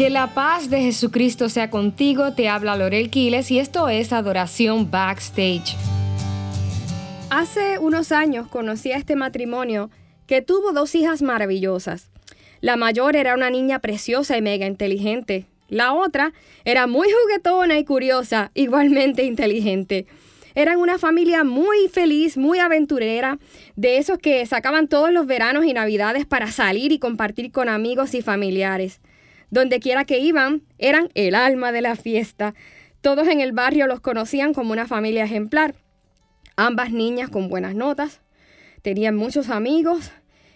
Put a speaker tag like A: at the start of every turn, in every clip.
A: Que la paz de Jesucristo sea contigo, te habla Lorel Quiles y esto es Adoración Backstage.
B: Hace unos años conocí a este matrimonio que tuvo dos hijas maravillosas. La mayor era una niña preciosa y mega inteligente. La otra era muy juguetona y curiosa, igualmente inteligente. Eran una familia muy feliz, muy aventurera, de esos que sacaban todos los veranos y navidades para salir y compartir con amigos y familiares. Donde quiera que iban, eran el alma de la fiesta. Todos en el barrio los conocían como una familia ejemplar. Ambas niñas con buenas notas, tenían muchos amigos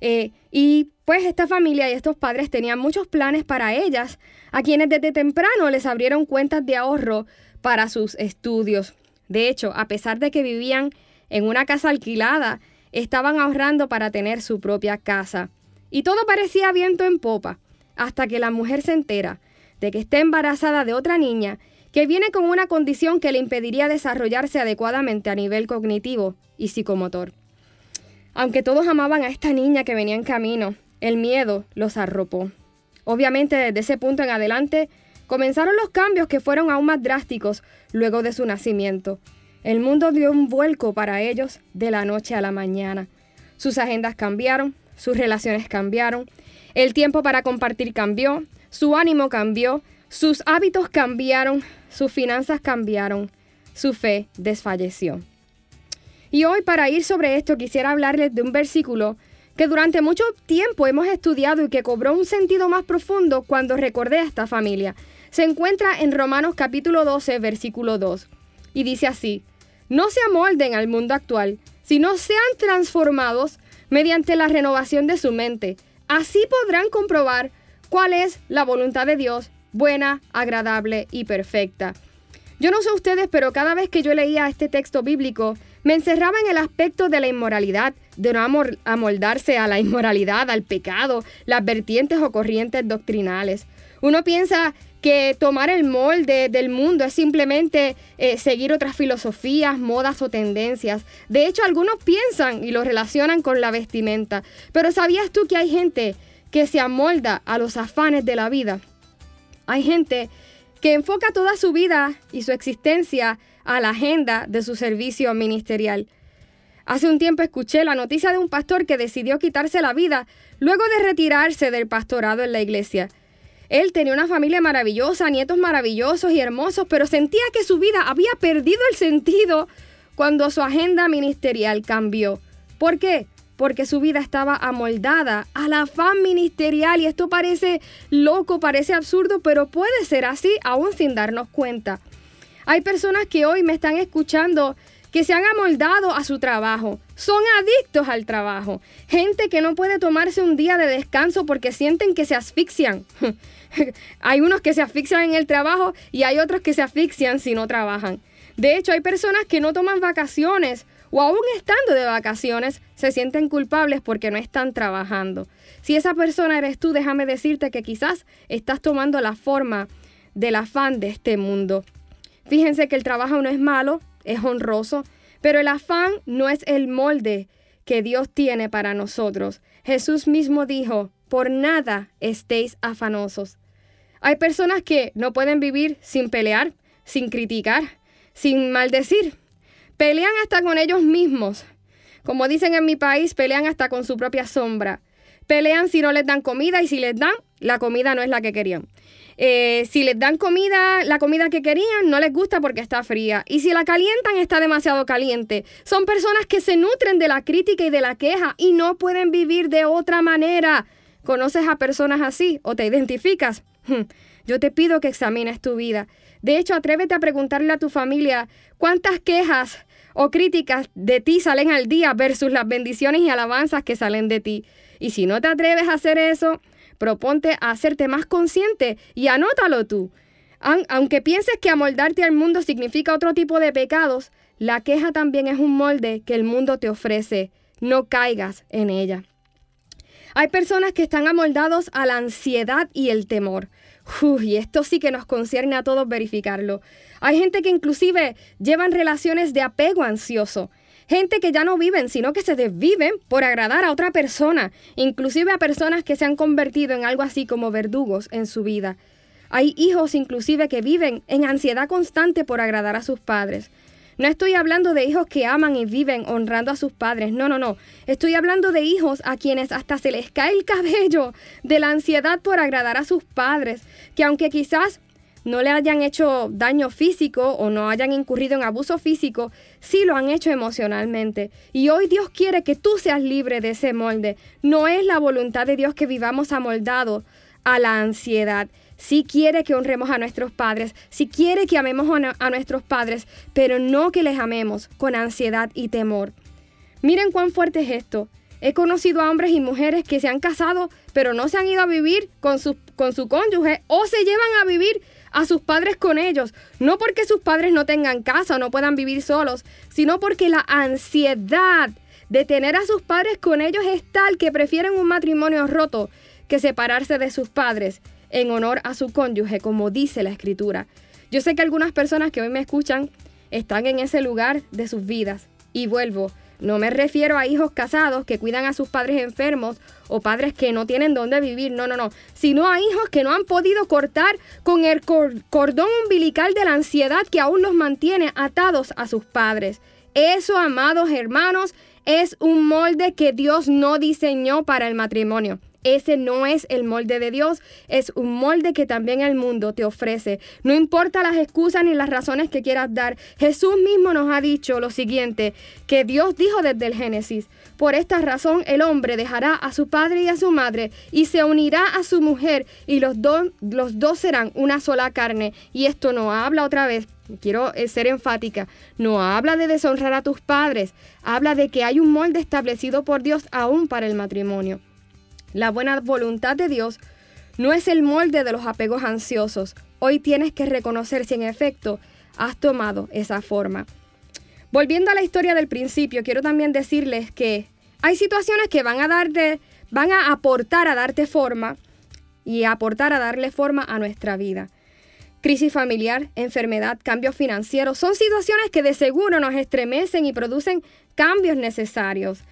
B: eh, y pues esta familia y estos padres tenían muchos planes para ellas, a quienes desde temprano les abrieron cuentas de ahorro para sus estudios. De hecho, a pesar de que vivían en una casa alquilada, estaban ahorrando para tener su propia casa. Y todo parecía viento en popa hasta que la mujer se entera de que está embarazada de otra niña que viene con una condición que le impediría desarrollarse adecuadamente a nivel cognitivo y psicomotor. Aunque todos amaban a esta niña que venía en camino, el miedo los arropó. Obviamente desde ese punto en adelante comenzaron los cambios que fueron aún más drásticos luego de su nacimiento. El mundo dio un vuelco para ellos de la noche a la mañana. Sus agendas cambiaron, sus relaciones cambiaron el tiempo para compartir cambió, su ánimo cambió, sus hábitos cambiaron, sus finanzas cambiaron, su fe desfalleció. Y hoy para ir sobre esto quisiera hablarles de un versículo que durante mucho tiempo hemos estudiado y que cobró un sentido más profundo cuando recordé a esta familia. Se encuentra en Romanos capítulo 12, versículo 2. Y dice así, no se amolden al mundo actual, sino sean transformados mediante la renovación de su mente Así podrán comprobar cuál es la voluntad de Dios, buena, agradable y perfecta. Yo no sé ustedes, pero cada vez que yo leía este texto bíblico, me encerraba en el aspecto de la inmoralidad, de no amoldarse a la inmoralidad, al pecado, las vertientes o corrientes doctrinales. Uno piensa que tomar el molde del mundo es simplemente eh, seguir otras filosofías, modas o tendencias. De hecho, algunos piensan y lo relacionan con la vestimenta. Pero ¿sabías tú que hay gente que se amolda a los afanes de la vida? Hay gente que enfoca toda su vida y su existencia a la agenda de su servicio ministerial. Hace un tiempo escuché la noticia de un pastor que decidió quitarse la vida luego de retirarse del pastorado en la iglesia. Él tenía una familia maravillosa, nietos maravillosos y hermosos, pero sentía que su vida había perdido el sentido cuando su agenda ministerial cambió. ¿Por qué? Porque su vida estaba amoldada a la afán ministerial y esto parece loco, parece absurdo, pero puede ser así aún sin darnos cuenta. Hay personas que hoy me están escuchando que se han amoldado a su trabajo, son adictos al trabajo, gente que no puede tomarse un día de descanso porque sienten que se asfixian. hay unos que se asfixian en el trabajo y hay otros que se asfixian si no trabajan. De hecho, hay personas que no toman vacaciones o aún estando de vacaciones se sienten culpables porque no están trabajando. Si esa persona eres tú, déjame decirte que quizás estás tomando la forma del afán de este mundo. Fíjense que el trabajo no es malo, es honroso, pero el afán no es el molde que Dios tiene para nosotros. Jesús mismo dijo, por nada estéis afanosos. Hay personas que no pueden vivir sin pelear, sin criticar, sin maldecir. Pelean hasta con ellos mismos. Como dicen en mi país, pelean hasta con su propia sombra. Pelean si no les dan comida y si les dan, la comida no es la que querían. Eh, si les dan comida, la comida que querían, no les gusta porque está fría. Y si la calientan, está demasiado caliente. Son personas que se nutren de la crítica y de la queja y no pueden vivir de otra manera. ¿Conoces a personas así o te identificas? Hmm, yo te pido que examines tu vida. De hecho, atrévete a preguntarle a tu familia cuántas quejas o críticas de ti salen al día versus las bendiciones y alabanzas que salen de ti. Y si no te atreves a hacer eso, proponte a hacerte más consciente y anótalo tú. Aunque pienses que amoldarte al mundo significa otro tipo de pecados, la queja también es un molde que el mundo te ofrece. No caigas en ella. Hay personas que están amoldados a la ansiedad y el temor. y esto sí que nos concierne a todos verificarlo. Hay gente que inclusive llevan relaciones de apego ansioso. Gente que ya no viven, sino que se desviven por agradar a otra persona, inclusive a personas que se han convertido en algo así como verdugos en su vida. Hay hijos inclusive que viven en ansiedad constante por agradar a sus padres. No estoy hablando de hijos que aman y viven honrando a sus padres, no, no, no. Estoy hablando de hijos a quienes hasta se les cae el cabello de la ansiedad por agradar a sus padres, que aunque quizás no le hayan hecho daño físico o no hayan incurrido en abuso físico, sí lo han hecho emocionalmente. Y hoy Dios quiere que tú seas libre de ese molde. No es la voluntad de Dios que vivamos amoldados a la ansiedad. Sí quiere que honremos a nuestros padres, sí quiere que amemos a nuestros padres, pero no que les amemos con ansiedad y temor. Miren cuán fuerte es esto. He conocido a hombres y mujeres que se han casado, pero no se han ido a vivir con su, con su cónyuge o se llevan a vivir a sus padres con ellos, no porque sus padres no tengan casa o no puedan vivir solos, sino porque la ansiedad de tener a sus padres con ellos es tal que prefieren un matrimonio roto que separarse de sus padres en honor a su cónyuge, como dice la escritura. Yo sé que algunas personas que hoy me escuchan están en ese lugar de sus vidas. Y vuelvo, no me refiero a hijos casados que cuidan a sus padres enfermos o padres que no tienen dónde vivir, no, no, no, sino a hijos que no han podido cortar con el cordón umbilical de la ansiedad que aún los mantiene atados a sus padres. Eso, amados hermanos, es un molde que Dios no diseñó para el matrimonio. Ese no es el molde de Dios, es un molde que también el mundo te ofrece. No importa las excusas ni las razones que quieras dar, Jesús mismo nos ha dicho lo siguiente, que Dios dijo desde el Génesis, por esta razón el hombre dejará a su padre y a su madre y se unirá a su mujer y los, los dos serán una sola carne. Y esto no habla otra vez quiero eh, ser enfática, no habla de deshonrar a tus padres, habla de que hay un molde establecido por Dios aún para el matrimonio. La buena voluntad de Dios no es el molde de los apegos ansiosos. Hoy tienes que reconocer si en efecto has tomado esa forma. Volviendo a la historia del principio, quiero también decirles que hay situaciones que van a darte, van a aportar a darte forma y aportar a darle forma a nuestra vida. Crisis familiar, enfermedad, cambios financieros, son situaciones que de seguro nos estremecen y producen cambios necesarios.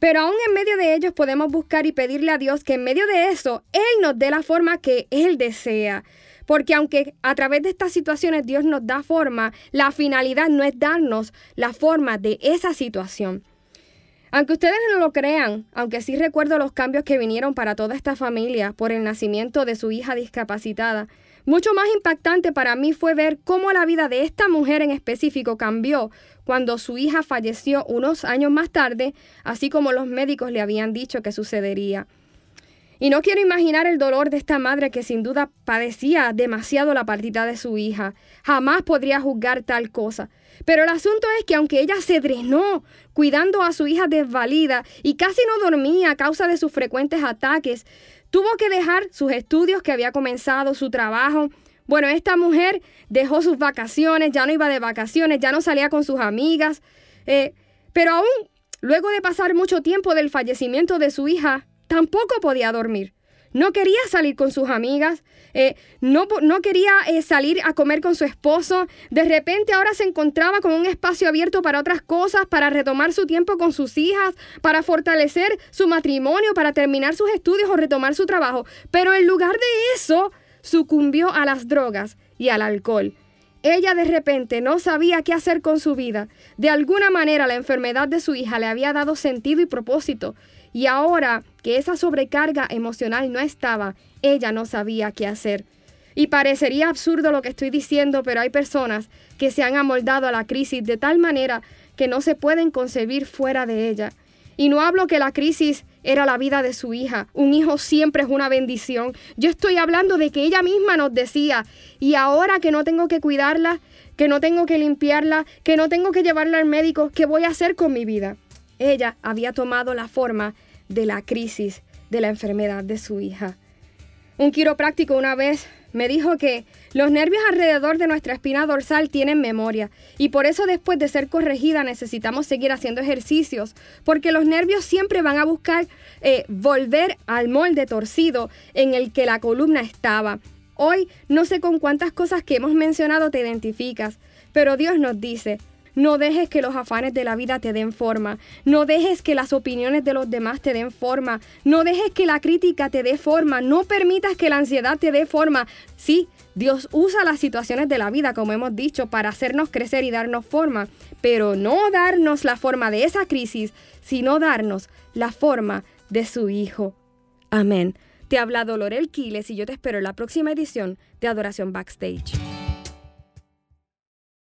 B: Pero aún en medio de ellos podemos buscar y pedirle a Dios que en medio de eso Él nos dé la forma que Él desea. Porque aunque a través de estas situaciones Dios nos da forma, la finalidad no es darnos la forma de esa situación. Aunque ustedes no lo crean, aunque sí recuerdo los cambios que vinieron para toda esta familia por el nacimiento de su hija discapacitada, mucho más impactante para mí fue ver cómo la vida de esta mujer en específico cambió cuando su hija falleció unos años más tarde, así como los médicos le habían dicho que sucedería. Y no quiero imaginar el dolor de esta madre que sin duda padecía demasiado la partida de su hija. Jamás podría juzgar tal cosa. Pero el asunto es que aunque ella se drenó cuidando a su hija desvalida y casi no dormía a causa de sus frecuentes ataques, tuvo que dejar sus estudios que había comenzado, su trabajo, bueno, esta mujer dejó sus vacaciones, ya no iba de vacaciones, ya no salía con sus amigas, eh, pero aún luego de pasar mucho tiempo del fallecimiento de su hija, tampoco podía dormir. No quería salir con sus amigas, eh, no, no, quería eh, salir a comer con su esposo. De repente ahora se encontraba con un espacio abierto para otras cosas, para retomar su tiempo con sus hijas, para fortalecer su matrimonio, para terminar sus estudios o retomar su trabajo. Pero en lugar de eso, sucumbió a las drogas y al alcohol. Ella de repente no sabía qué hacer con su vida. De alguna manera la enfermedad de su hija le había dado sentido y propósito. Y ahora que esa sobrecarga emocional no estaba, ella no sabía qué hacer. Y parecería absurdo lo que estoy diciendo, pero hay personas que se han amoldado a la crisis de tal manera que no se pueden concebir fuera de ella. Y no hablo que la crisis era la vida de su hija. Un hijo siempre es una bendición. Yo estoy hablando de que ella misma nos decía, y ahora que no tengo que cuidarla, que no tengo que limpiarla, que no tengo que llevarla al médico, ¿qué voy a hacer con mi vida? Ella había tomado la forma de la crisis de la enfermedad de su hija. Un quiropráctico una vez me dijo que los nervios alrededor de nuestra espina dorsal tienen memoria y por eso después de ser corregida necesitamos seguir haciendo ejercicios porque los nervios siempre van a buscar eh, volver al molde torcido en el que la columna estaba. Hoy no sé con cuántas cosas que hemos mencionado te identificas, pero Dios nos dice, No dejes que los afanes de la vida te den forma. No dejes que las opiniones de los demás te den forma. No dejes que la crítica te dé forma. No permitas que la ansiedad te dé forma. Sí, Dios usa las situaciones de la vida, como hemos dicho, para hacernos crecer y darnos forma, pero no darnos la forma de esa crisis, sino darnos la forma de su Hijo. Amén. Te habla Dolor Quiles y yo te espero en la próxima edición de Adoración Backstage.